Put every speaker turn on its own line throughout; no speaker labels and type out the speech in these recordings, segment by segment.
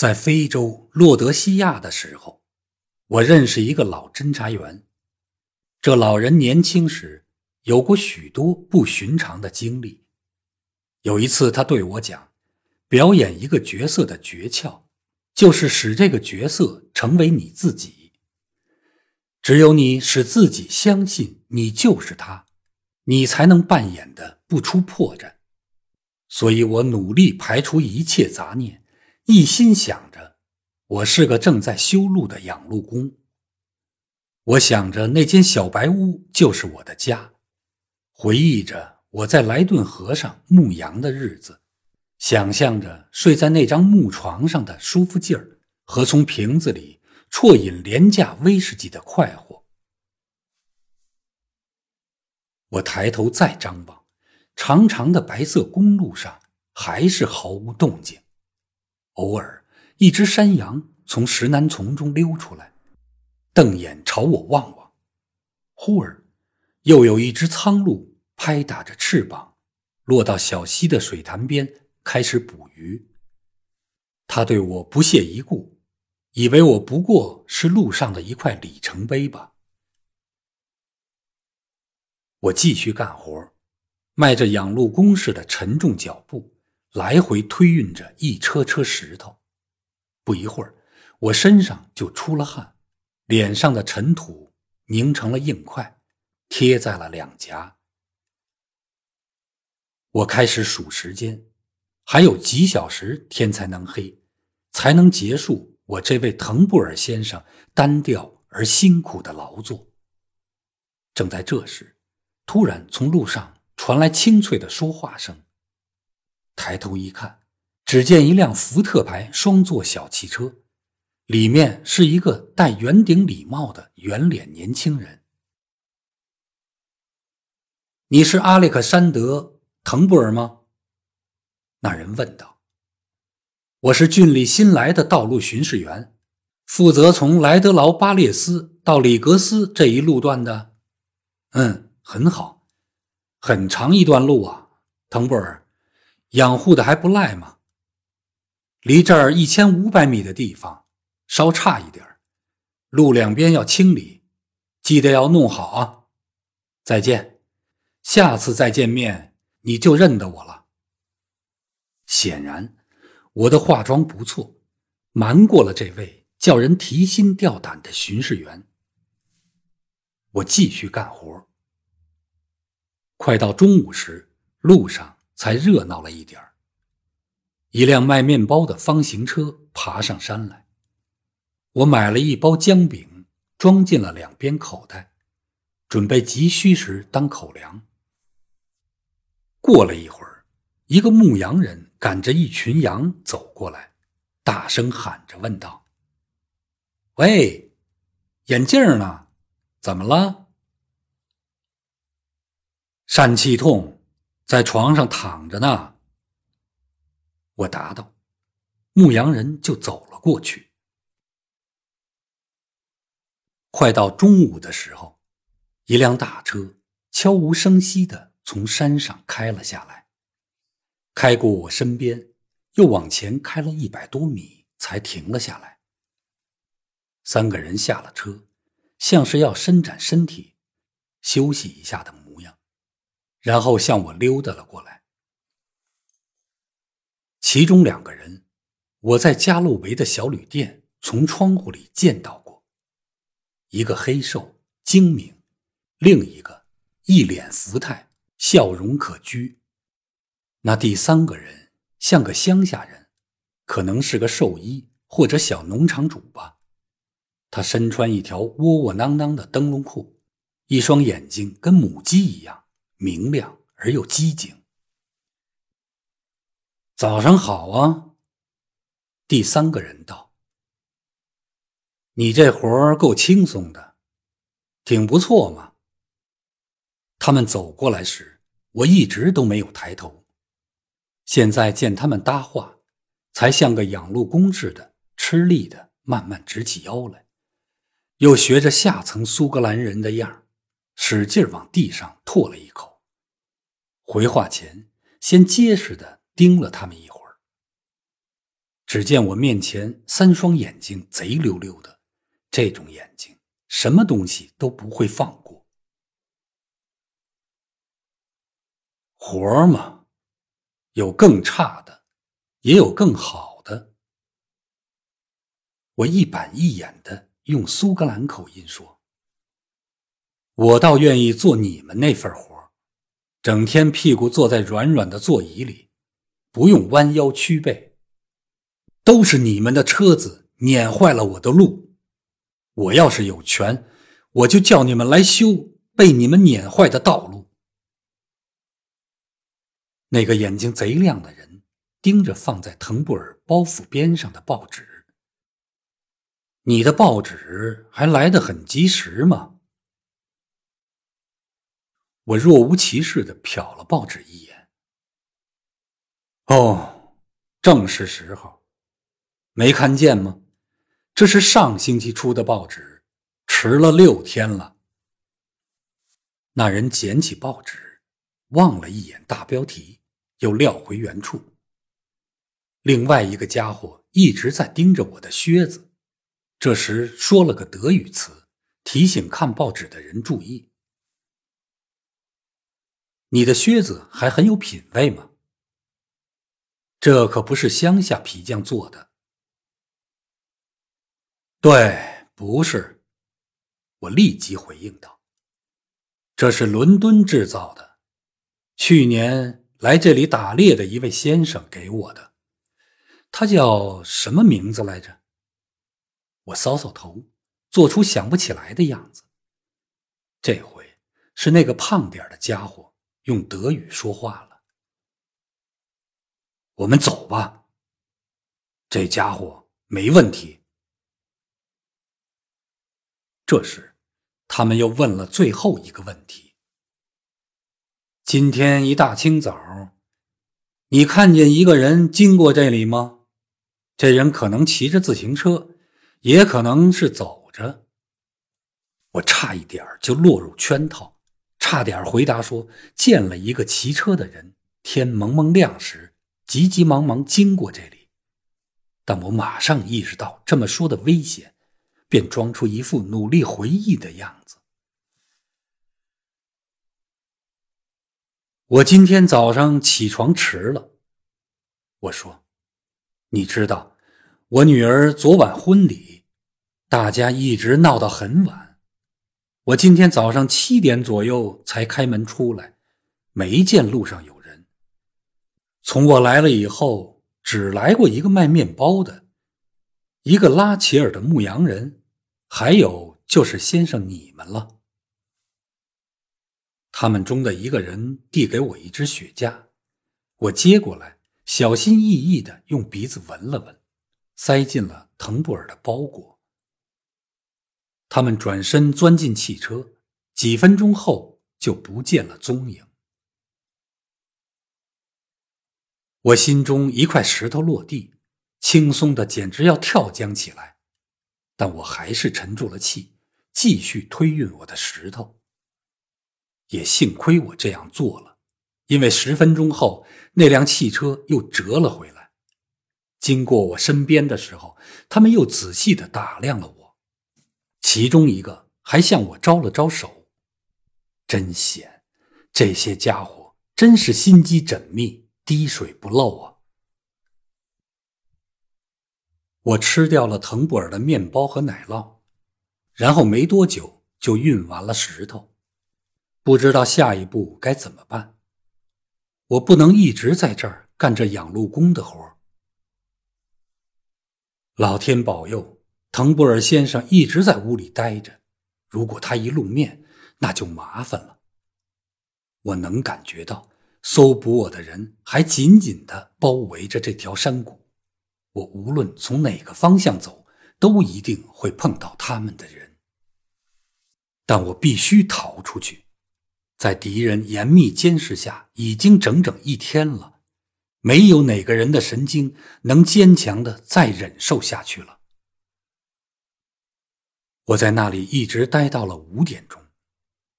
在非洲洛德西亚的时候，我认识一个老侦查员。这老人年轻时有过许多不寻常的经历。有一次，他对我讲，表演一个角色的诀窍，就是使这个角色成为你自己。只有你使自己相信你就是他，你才能扮演的不出破绽。所以我努力排除一切杂念。一心想着，我是个正在修路的养路工。我想着那间小白屋就是我的家，回忆着我在莱顿河上牧羊的日子，想象着睡在那张木床上的舒服劲儿和从瓶子里啜饮廉价威士忌的快活。我抬头再张望，长长的白色公路上还是毫无动静。偶尔，一只山羊从石楠丛中溜出来，瞪眼朝我望望。忽而，又有一只苍鹭拍打着翅膀，落到小溪的水潭边，开始捕鱼。它对我不屑一顾，以为我不过是路上的一块里程碑吧。我继续干活，迈着养路工似的沉重脚步。来回推运着一车车石头，不一会儿，我身上就出了汗，脸上的尘土凝成了硬块，贴在了两颊。我开始数时间，还有几小时天才能黑，才能结束我这位滕布尔先生单调而辛苦的劳作。正在这时，突然从路上传来清脆的说话声。抬头一看，只见一辆福特牌双座小汽车，里面是一个戴圆顶礼帽的圆脸年轻人。你是阿列克山德·滕布尔吗？那人问道。我是郡里新来的道路巡视员，负责从莱德劳巴列斯到里格斯这一路段的。嗯，很好，很长一段路啊，滕布尔。养护的还不赖吗？离这儿一千五百米的地方，稍差一点路两边要清理，记得要弄好啊！再见，下次再见面你就认得我了。显然，我的化妆不错，瞒过了这位叫人提心吊胆的巡视员。我继续干活，快到中午时，路上。才热闹了一点一辆卖面包的方形车爬上山来，我买了一包姜饼，装进了两边口袋，准备急需时当口粮。过了一会儿，一个牧羊人赶着一群羊走过来，大声喊着问道：“喂，眼镜呢？怎么了？疝气痛。”在床上躺着呢，我答道，牧羊人就走了过去。快到中午的时候，一辆大车悄无声息的从山上开了下来，开过我身边，又往前开了一百多米，才停了下来。三个人下了车，像是要伸展身体、休息一下的模。然后向我溜达了过来。其中两个人，我在加洛维的小旅店从窗户里见到过，一个黑瘦精明，另一个一脸福态，笑容可掬。那第三个人像个乡下人，可能是个兽医或者小农场主吧。他身穿一条窝窝囊囊的灯笼裤，一双眼睛跟母鸡一样。明亮而又机警。早上好啊，第三个人道：“你这活儿够轻松的，挺不错嘛。”他们走过来时，我一直都没有抬头。现在见他们搭话，才像个养路工似的，吃力的慢慢直起腰来，又学着下层苏格兰人的样使劲往地上唾了一口。回话前，先结实的盯了他们一会儿。只见我面前三双眼睛贼溜溜的，这种眼睛什么东西都不会放过。活儿嘛，有更差的，也有更好的。我一板一眼的用苏格兰口音说：“我倒愿意做你们那份活整天屁股坐在软软的座椅里，不用弯腰屈背。都是你们的车子碾坏了我的路。我要是有权，我就叫你们来修被你们碾坏的道路。”那个眼睛贼亮的人盯着放在腾布尔包袱边上的报纸。你的报纸还来得很及时吗？我若无其事的瞟了报纸一眼。哦，正是时候，没看见吗？这是上星期出的报纸，迟了六天了。那人捡起报纸，望了一眼大标题。又撂回原处。另外一个家伙一直在盯着我的靴子，这时说了个德语词，提醒看报纸的人注意：“你的靴子还很有品味吗？这可不是乡下皮匠做的。”“对，不是。”我立即回应道，“这是伦敦制造的，去年。”来这里打猎的一位先生给我的，他叫什么名字来着？我搔搔头，做出想不起来的样子。这回是那个胖点的家伙用德语说话了。我们走吧。这家伙没问题。这时，他们又问了最后一个问题。今天一大清早，你看见一个人经过这里吗？这人可能骑着自行车，也可能是走着。我差一点就落入圈套，差点回答说见了一个骑车的人，天蒙蒙亮时急急忙忙经过这里。但我马上意识到这么说的危险，便装出一副努力回忆的样子。我今天早上起床迟了，我说：“你知道，我女儿昨晚婚礼，大家一直闹到很晚。我今天早上七点左右才开门出来，没见路上有人。从我来了以后，只来过一个卖面包的，一个拉齐尔的牧羊人，还有就是先生你们了。”他们中的一个人递给我一支雪茄，我接过来，小心翼翼地用鼻子闻了闻，塞进了腾布尔的包裹。他们转身钻进汽车，几分钟后就不见了踪影。我心中一块石头落地，轻松的简直要跳江起来，但我还是沉住了气，继续推运我的石头。也幸亏我这样做了，因为十分钟后那辆汽车又折了回来。经过我身边的时候，他们又仔细的打量了我，其中一个还向我招了招手。真险，这些家伙真是心机缜密，滴水不漏啊！我吃掉了腾布尔的面包和奶酪，然后没多久就运完了石头。不知道下一步该怎么办。我不能一直在这儿干这养路工的活老天保佑，滕布尔先生一直在屋里待着。如果他一露面，那就麻烦了。我能感觉到搜捕我的人还紧紧的包围着这条山谷。我无论从哪个方向走，都一定会碰到他们的人。但我必须逃出去。在敌人严密监视下，已经整整一天了，没有哪个人的神经能坚强的再忍受下去了。我在那里一直待到了五点钟，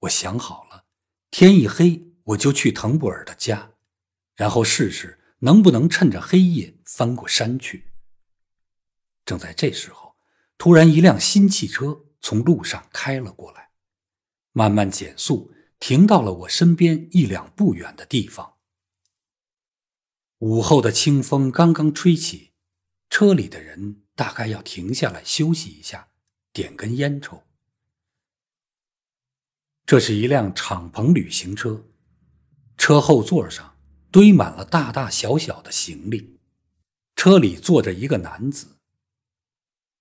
我想好了，天一黑我就去滕布尔的家，然后试试能不能趁着黑夜翻过山去。正在这时候，突然一辆新汽车从路上开了过来，慢慢减速，停到了我身边一两步远的地方。午后的清风刚刚吹起，车里的人大概要停下来休息一下，点根烟抽。这是一辆敞篷旅行车，车后座上堆满了大大小小的行李，车里坐着一个男子。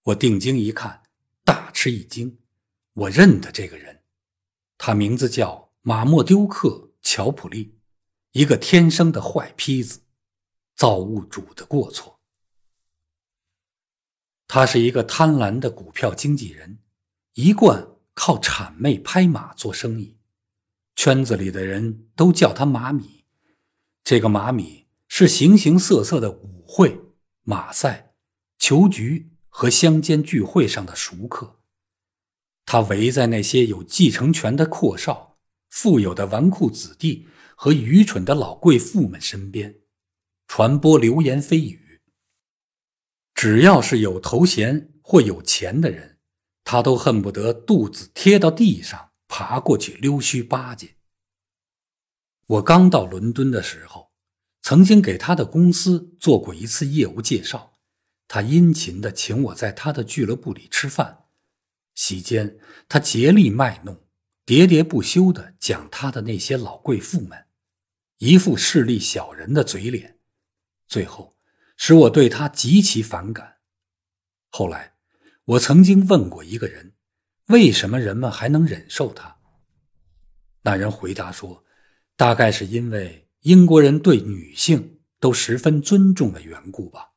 我定睛一看，大吃一惊，我认得这个人，他名字叫马莫丢克·乔普利，一个天生的坏坯子，造物主的过错。他是一个贪婪的股票经纪人，一贯。靠谄媚拍马做生意，圈子里的人都叫他马米。这个马米是形形色色的舞会、马赛、球局和乡间聚会上的熟客。他围在那些有继承权的阔少、富有的纨绔子弟和愚蠢的老贵妇们身边，传播流言蜚语。只要是有头衔或有钱的人。他都恨不得肚子贴到地上，爬过去溜须巴结。我刚到伦敦的时候，曾经给他的公司做过一次业务介绍，他殷勤地请我在他的俱乐部里吃饭，席间他竭力卖弄，喋喋不休地讲他的那些老贵妇们，一副势利小人的嘴脸，最后使我对他极其反感。后来。我曾经问过一个人，为什么人们还能忍受他？那人回答说，大概是因为英国人对女性都十分尊重的缘故吧。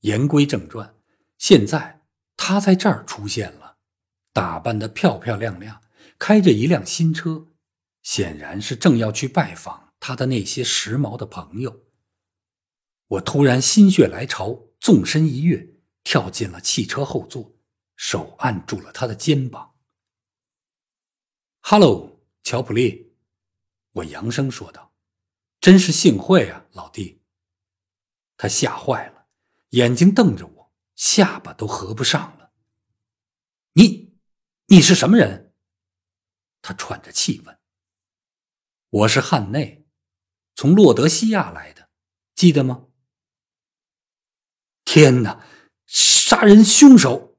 言归正传，现在他在这儿出现了，打扮的漂漂亮亮，开着一辆新车，显然是正要去拜访他的那些时髦的朋友。我突然心血来潮，纵身一跃。跳进了汽车后座，手按住了他的肩膀。“Hello，乔普利。”我扬声说道，“真是幸会啊，老弟。”他吓坏了，眼睛瞪着我，下巴都合不上了。“你，你是什么人？”他喘着气问。“我是汉内，从洛德西亚来的，记得吗？”天哪！杀人凶手，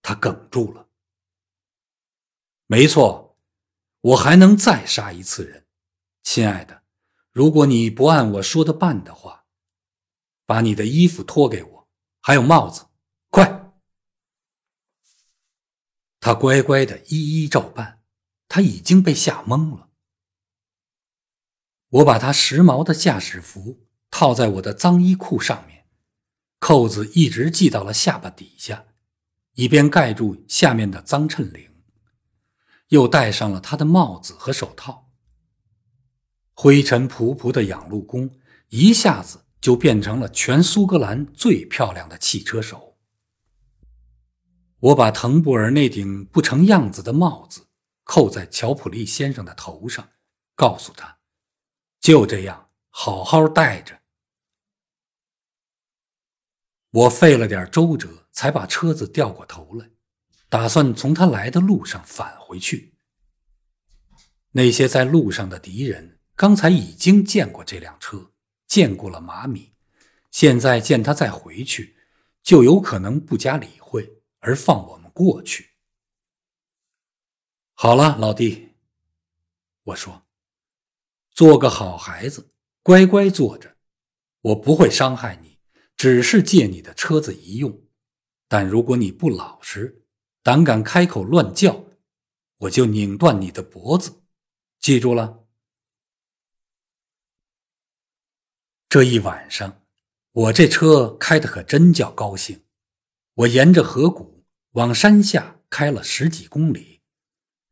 他哽住了。没错，我还能再杀一次人，亲爱的。如果你不按我说的办的话，把你的衣服脱给我，还有帽子，快！他乖乖的一一照办，他已经被吓懵了。我把他时髦的驾驶服套在我的脏衣裤上面。扣子一直系到了下巴底下，以便盖住下面的脏衬领。又戴上了他的帽子和手套。灰尘仆仆的养路工一下子就变成了全苏格兰最漂亮的汽车手。我把滕布尔那顶不成样子的帽子扣在乔普利先生的头上，告诉他：“就这样，好好戴着。”我费了点周折，才把车子调过头来，打算从他来的路上返回去。那些在路上的敌人刚才已经见过这辆车，见过了马米，现在见他再回去，就有可能不加理会而放我们过去。好了，老弟，我说，做个好孩子，乖乖坐着，我不会伤害你。只是借你的车子一用，但如果你不老实，胆敢开口乱叫，我就拧断你的脖子。记住了。这一晚上，我这车开的可真叫高兴。我沿着河谷往山下开了十几公里，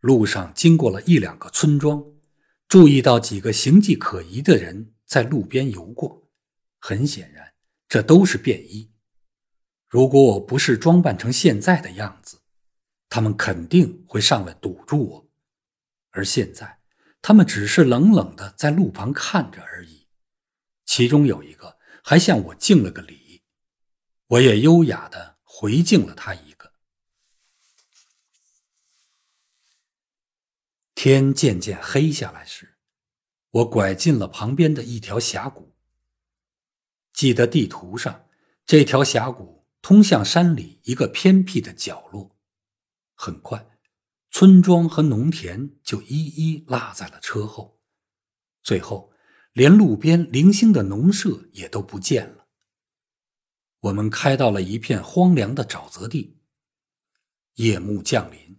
路上经过了一两个村庄，注意到几个形迹可疑的人在路边游过。很显然。这都是便衣。如果我不是装扮成现在的样子，他们肯定会上来堵住我。而现在，他们只是冷冷的在路旁看着而已。其中有一个还向我敬了个礼，我也优雅的回敬了他一个。天渐渐黑下来时，我拐进了旁边的一条峡谷。记得地图上，这条峡谷通向山里一个偏僻的角落。很快，村庄和农田就一一落在了车后，最后连路边零星的农舍也都不见了。我们开到了一片荒凉的沼泽地。夜幕降临，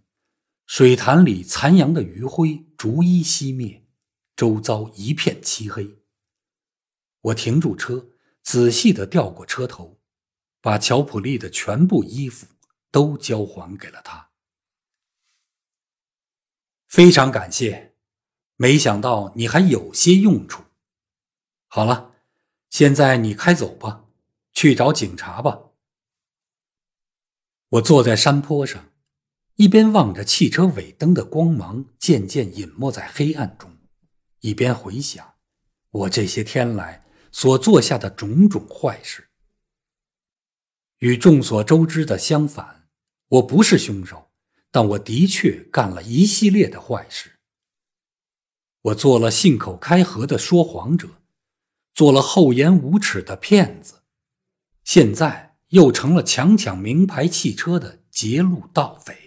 水潭里残阳的余晖逐一熄灭，周遭一片漆黑。我停住车，仔细的调过车头，把乔普利的全部衣服都交还给了他。非常感谢，没想到你还有些用处。好了，现在你开走吧。去找警察吧。我坐在山坡上，一边望着汽车尾灯的光芒渐渐隐没在黑暗中，一边回想我这些天来所做下的种种坏事。与众所周知的相反，我不是凶手，但我的确干了一系列的坏事。我做了信口开河的说谎者，做了厚颜无耻的骗子。现在又成了强抢名牌汽车的劫路盗匪。